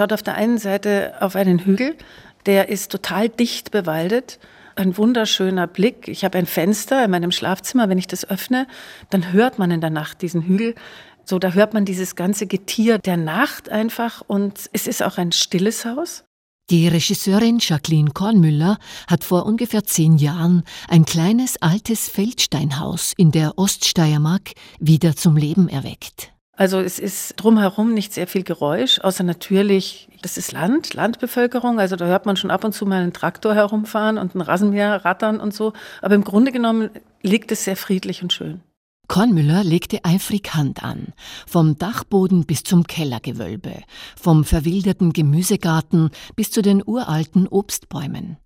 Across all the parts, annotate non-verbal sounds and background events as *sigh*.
schaut auf der einen Seite auf einen Hügel, der ist total dicht bewaldet. Ein wunderschöner Blick. Ich habe ein Fenster in meinem Schlafzimmer. Wenn ich das öffne, dann hört man in der Nacht diesen Hügel. So, da hört man dieses ganze Getier der Nacht einfach. Und es ist auch ein stilles Haus. Die Regisseurin Jacqueline Kornmüller hat vor ungefähr zehn Jahren ein kleines altes Feldsteinhaus in der Oststeiermark wieder zum Leben erweckt. Also es ist drumherum nicht sehr viel Geräusch, außer natürlich, das ist Land, Landbevölkerung. Also da hört man schon ab und zu mal einen Traktor herumfahren und ein Rasenmäher rattern und so. Aber im Grunde genommen liegt es sehr friedlich und schön. Kornmüller legte eifrig Hand an, vom Dachboden bis zum Kellergewölbe, vom verwilderten Gemüsegarten bis zu den uralten Obstbäumen.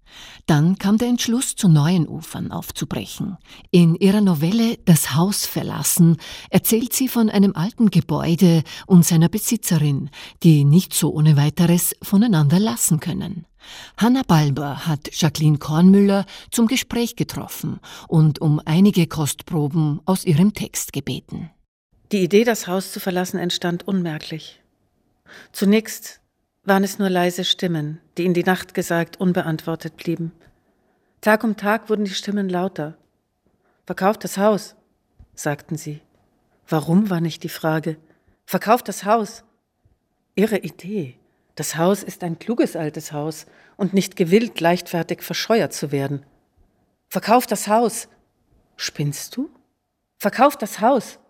Dann kam der Entschluss, zu neuen Ufern aufzubrechen. In ihrer Novelle Das Haus verlassen erzählt sie von einem alten Gebäude und seiner Besitzerin, die nicht so ohne weiteres voneinander lassen können. Hanna Balber hat Jacqueline Kornmüller zum Gespräch getroffen und um einige Kostproben aus ihrem Text gebeten. Die Idee, das Haus zu verlassen, entstand unmerklich. Zunächst waren es nur leise Stimmen, die in die Nacht gesagt unbeantwortet blieben. Tag um Tag wurden die Stimmen lauter. Verkauft das Haus, sagten sie. Warum war nicht die Frage. Verkauft das Haus. Ihre Idee. Das Haus ist ein kluges altes Haus und nicht gewillt, leichtfertig verscheuert zu werden. Verkauf das Haus. Spinnst du? Verkauf das Haus.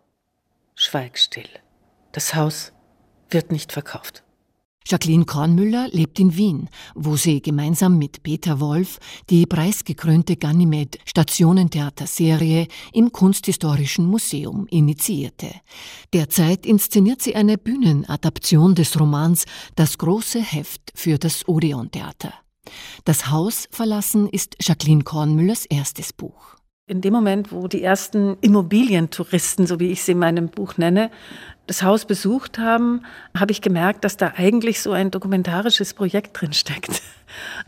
Schweig still. Das Haus wird nicht verkauft. Jacqueline Kornmüller lebt in Wien, wo sie gemeinsam mit Peter Wolf die preisgekrönte Ganymed Stationentheaterserie im Kunsthistorischen Museum initiierte. Derzeit inszeniert sie eine Bühnenadaption des Romans Das große Heft für das Odeon Theater. Das Haus verlassen ist Jacqueline Kornmüllers erstes Buch. In dem Moment, wo die ersten Immobilientouristen, so wie ich sie in meinem Buch nenne, das Haus besucht haben, habe ich gemerkt, dass da eigentlich so ein dokumentarisches Projekt drin steckt. *laughs*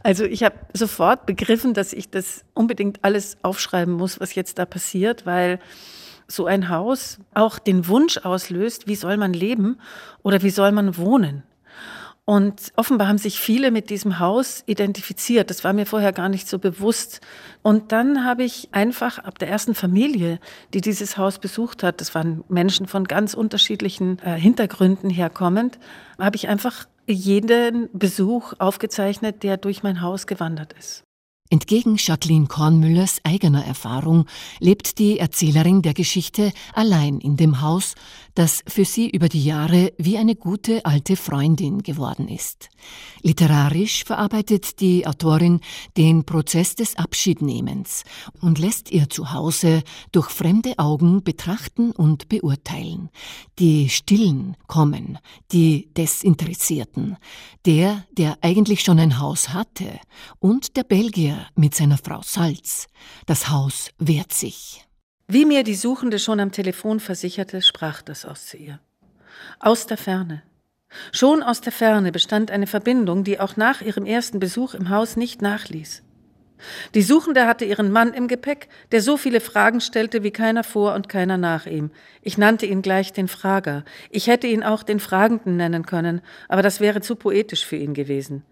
Also ich habe sofort begriffen, dass ich das unbedingt alles aufschreiben muss, was jetzt da passiert, weil so ein Haus auch den Wunsch auslöst, wie soll man leben oder wie soll man wohnen. Und offenbar haben sich viele mit diesem Haus identifiziert. Das war mir vorher gar nicht so bewusst. Und dann habe ich einfach ab der ersten Familie, die dieses Haus besucht hat, das waren Menschen von ganz unterschiedlichen äh, Hintergründen herkommend, habe ich einfach jeden Besuch aufgezeichnet, der durch mein Haus gewandert ist. Entgegen Jacqueline Kornmüllers eigener Erfahrung lebt die Erzählerin der Geschichte allein in dem Haus, das für sie über die Jahre wie eine gute alte Freundin geworden ist. Literarisch verarbeitet die Autorin den Prozess des Abschiednehmens und lässt ihr Zuhause durch fremde Augen betrachten und beurteilen. Die Stillen kommen, die Desinteressierten, der, der eigentlich schon ein Haus hatte, und der Belgier mit seiner Frau Salz. Das Haus wehrt sich. Wie mir die Suchende schon am Telefon versicherte, sprach das aus zu ihr. Aus der Ferne. Schon aus der Ferne bestand eine Verbindung, die auch nach ihrem ersten Besuch im Haus nicht nachließ. Die Suchende hatte ihren Mann im Gepäck, der so viele Fragen stellte wie keiner vor und keiner nach ihm. Ich nannte ihn gleich den Frager. Ich hätte ihn auch den Fragenden nennen können, aber das wäre zu poetisch für ihn gewesen.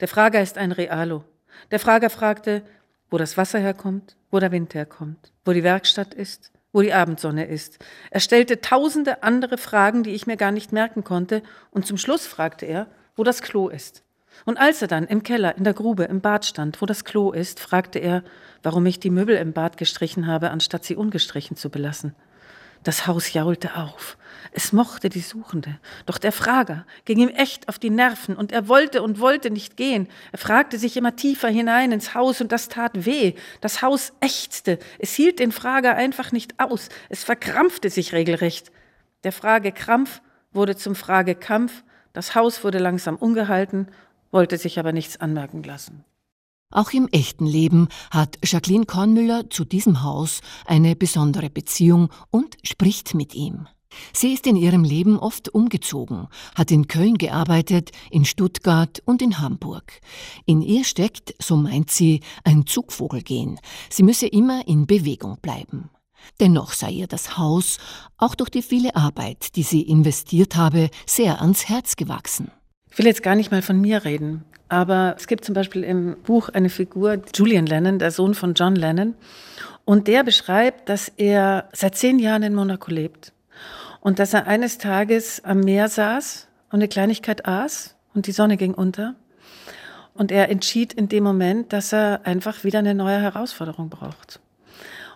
Der Frager ist ein Realo. Der Frager fragte, wo das Wasser herkommt, wo der Wind herkommt, wo die Werkstatt ist, wo die Abendsonne ist. Er stellte tausende andere Fragen, die ich mir gar nicht merken konnte, und zum Schluss fragte er, wo das Klo ist. Und als er dann im Keller, in der Grube, im Bad stand, wo das Klo ist, fragte er, warum ich die Möbel im Bad gestrichen habe, anstatt sie ungestrichen zu belassen. Das Haus jaulte auf. Es mochte die Suchende. Doch der Frager ging ihm echt auf die Nerven und er wollte und wollte nicht gehen. Er fragte sich immer tiefer hinein ins Haus und das tat weh. Das Haus ächzte. Es hielt den Frager einfach nicht aus. Es verkrampfte sich regelrecht. Der Fragekrampf wurde zum Fragekampf. Das Haus wurde langsam ungehalten, wollte sich aber nichts anmerken lassen. Auch im echten Leben hat Jacqueline Kornmüller zu diesem Haus eine besondere Beziehung und spricht mit ihm. Sie ist in ihrem Leben oft umgezogen, hat in Köln gearbeitet, in Stuttgart und in Hamburg. In ihr steckt, so meint sie, ein Zugvogelgehen. Sie müsse immer in Bewegung bleiben. Dennoch sei ihr das Haus, auch durch die viele Arbeit, die sie investiert habe, sehr ans Herz gewachsen. Ich will jetzt gar nicht mal von mir reden, aber es gibt zum Beispiel im Buch eine Figur, Julian Lennon, der Sohn von John Lennon, und der beschreibt, dass er seit zehn Jahren in Monaco lebt und dass er eines Tages am Meer saß und eine Kleinigkeit aß und die Sonne ging unter. Und er entschied in dem Moment, dass er einfach wieder eine neue Herausforderung braucht.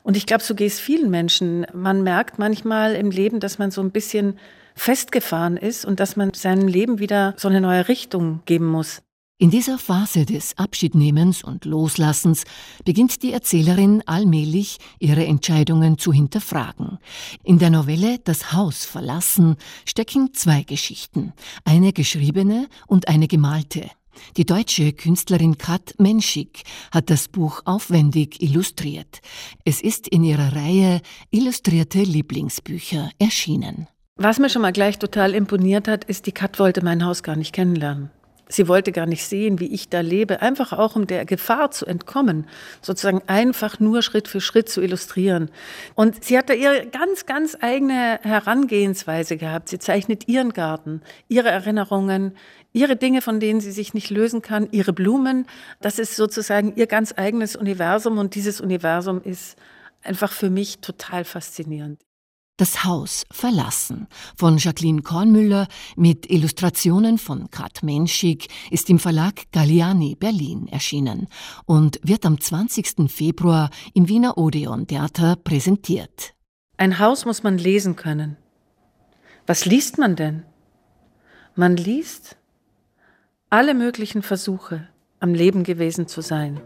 Und ich glaube, so geht es vielen Menschen. Man merkt manchmal im Leben, dass man so ein bisschen festgefahren ist und dass man seinem Leben wieder so eine neue Richtung geben muss. In dieser Phase des Abschiednehmens und Loslassens beginnt die Erzählerin allmählich ihre Entscheidungen zu hinterfragen. In der Novelle Das Haus verlassen stecken zwei Geschichten, eine geschriebene und eine gemalte. Die deutsche Künstlerin Kat Menschik hat das Buch aufwendig illustriert. Es ist in ihrer Reihe Illustrierte Lieblingsbücher erschienen. Was mir schon mal gleich total imponiert hat, ist, die Kat wollte mein Haus gar nicht kennenlernen. Sie wollte gar nicht sehen, wie ich da lebe, einfach auch um der Gefahr zu entkommen, sozusagen einfach nur Schritt für Schritt zu illustrieren. Und sie hat da ihre ganz, ganz eigene Herangehensweise gehabt. Sie zeichnet ihren Garten, ihre Erinnerungen, ihre Dinge, von denen sie sich nicht lösen kann, ihre Blumen. Das ist sozusagen ihr ganz eigenes Universum und dieses Universum ist einfach für mich total faszinierend. Das Haus verlassen von Jacqueline Kornmüller mit Illustrationen von Kat Menschig ist im Verlag Galliani Berlin erschienen und wird am 20. Februar im Wiener Odeon Theater präsentiert. Ein Haus muss man lesen können. Was liest man denn? Man liest alle möglichen Versuche, am Leben gewesen zu sein.